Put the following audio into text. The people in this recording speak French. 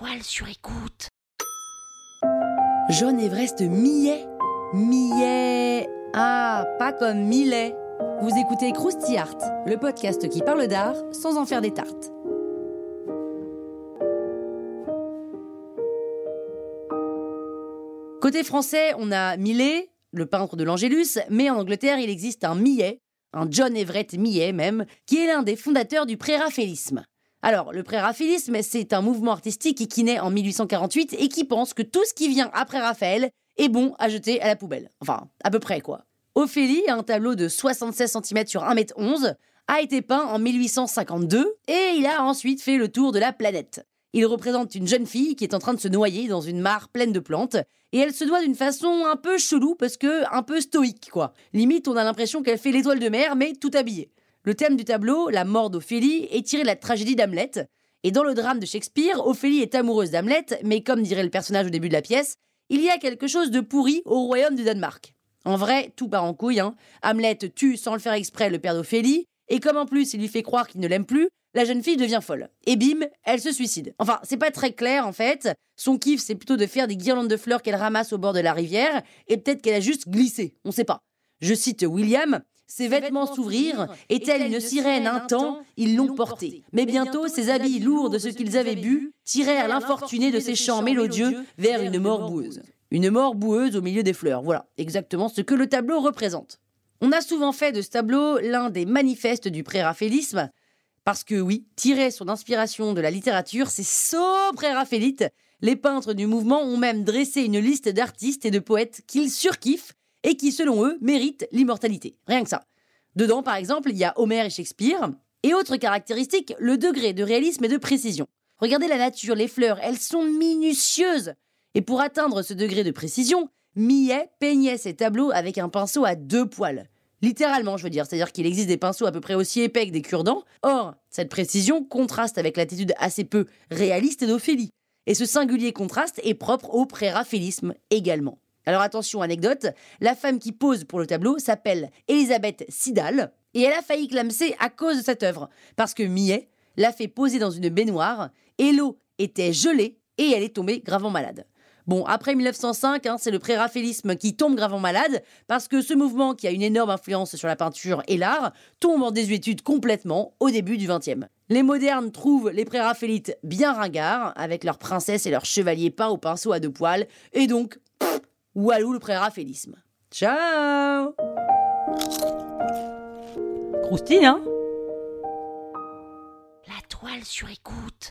La toile sur écoute. Jaune Everest millet Millet Ah, pas comme millet Vous écoutez Krusty Art, le podcast qui parle d'art sans en faire des tartes. Côté français, on a Millet, le peintre de l'Angélus, mais en Angleterre, il existe un Millet, un John Everett Millet même, qui est l'un des fondateurs du préraphaélisme. Alors, le préraphaélisme, c'est un mouvement artistique qui naît en 1848 et qui pense que tout ce qui vient après Raphaël est bon à jeter à la poubelle. Enfin, à peu près quoi. Ophélie, un tableau de 76 cm sur 1m11, a été peint en 1852 et il a ensuite fait le tour de la planète. Il représente une jeune fille qui est en train de se noyer dans une mare pleine de plantes et elle se doit d'une façon un peu chelou parce que un peu stoïque quoi. Limite, on a l'impression qu'elle fait l'étoile de mer mais tout habillée. Le thème du tableau, la mort d'Ophélie, est tiré de la tragédie d'Hamlet. Et dans le drame de Shakespeare, Ophélie est amoureuse d'Hamlet, mais comme dirait le personnage au début de la pièce, il y a quelque chose de pourri au royaume du Danemark. En vrai, tout part en couille. Hein. Hamlet tue sans le faire exprès le père d'Ophélie, et comme en plus il lui fait croire qu'il ne l'aime plus, la jeune fille devient folle. Et bim, elle se suicide. Enfin, c'est pas très clair en fait. Son kiff, c'est plutôt de faire des guirlandes de fleurs qu'elle ramasse au bord de la rivière, et peut-être qu'elle a juste glissé, on sait pas. Je cite William, ses vêtements s'ouvrirent, et telle une sirène un temps, ils l'ont portée. Mais bientôt, ses habits lourds de ce qu'ils avaient bu tirèrent l'infortuné de ses chants mélodieux vers une mort boueuse. Une mort boueuse au milieu des fleurs, voilà exactement ce que le tableau représente. On a souvent fait de ce tableau l'un des manifestes du préraphaélisme, parce que oui, tirer son inspiration de la littérature, c'est so préraphaélite. Les peintres du mouvement ont même dressé une liste d'artistes et de poètes qu'ils surkiffent et qui, selon eux, méritent l'immortalité. Rien que ça. Dedans, par exemple, il y a Homère et Shakespeare. Et autre caractéristique, le degré de réalisme et de précision. Regardez la nature, les fleurs, elles sont minutieuses. Et pour atteindre ce degré de précision, Millet peignait ses tableaux avec un pinceau à deux poils. Littéralement, je veux dire, c'est-à-dire qu'il existe des pinceaux à peu près aussi épais que des cure-dents. Or, cette précision contraste avec l'attitude assez peu réaliste d'Ophélie. Et ce singulier contraste est propre au préraphaélisme également. Alors attention, anecdote, la femme qui pose pour le tableau s'appelle Elisabeth Sidal, et elle a failli clamser à cause de cette œuvre, parce que Millet l'a fait poser dans une baignoire, et l'eau était gelée, et elle est tombée gravement malade. Bon, après 1905, hein, c'est le préraphaélisme qui tombe gravement malade, parce que ce mouvement, qui a une énorme influence sur la peinture et l'art, tombe en désuétude complètement au début du XXe. Les modernes trouvent les préraphaélites bien ringards, avec leurs princesses et leurs chevaliers peints au pinceau à deux poils, et donc Walou le préraphaélisme. Ciao Croustille, hein? La toile sur écoute.